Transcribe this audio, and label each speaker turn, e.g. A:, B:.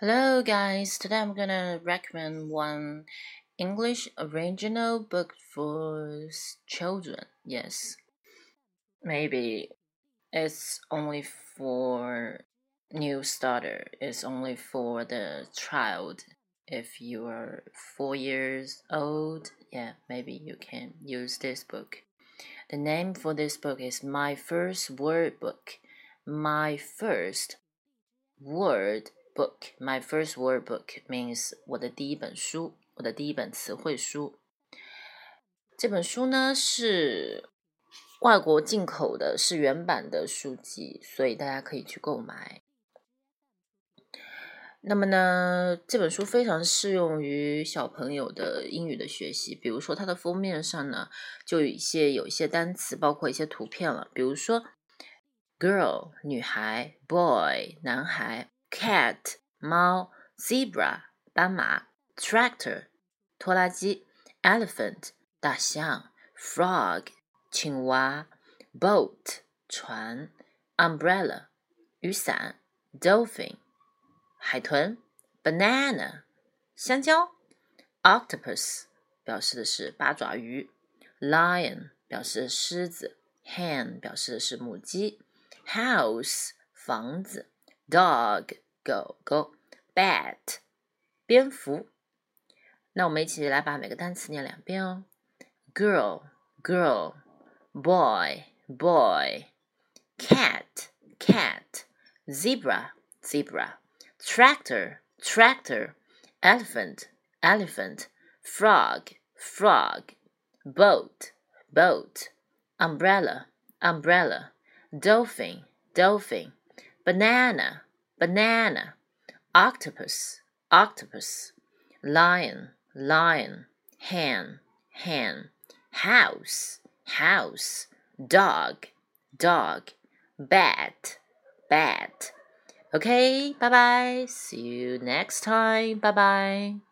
A: Hello, guys. Today I'm gonna recommend one English original book for children. Yes, maybe it's only for new starter. It's only for the child. If you are four years old, yeah, maybe you can use this book. The name for this book is My First Word Book. My First Word book. My first word book means 我的第一本书，我的第一本词汇书。这本书呢是外国进口的，是原版的书籍，所以大家可以去购买。那么呢，这本书非常适用于小朋友的英语的学习。比如说，它的封面上呢，就有一些有一些单词，包括一些图片了。比如说，girl 女孩，boy 男孩。Cat 猫，zebra 斑马，tractor 拖拉机，elephant 大象，frog 青蛙，boat 船，umbrella 雨伞，dolphin 海豚，banana 香蕉，octopus 表示的是八爪鱼，lion 表示狮子，hen 表示的是母鸡，house 房子。dog 狗狗，bat 蝙蝠。那我们一起来把每个单词念两遍哦。girl girl boy boy cat cat zebra zebra tractor tractor elephant elephant frog frog boat boat umbrella umbrella dolphin dolphin banana, banana, octopus, octopus, lion, lion, hen, hen, house, house, dog, dog, bat, bat. Okay, bye bye. See you next time. Bye bye.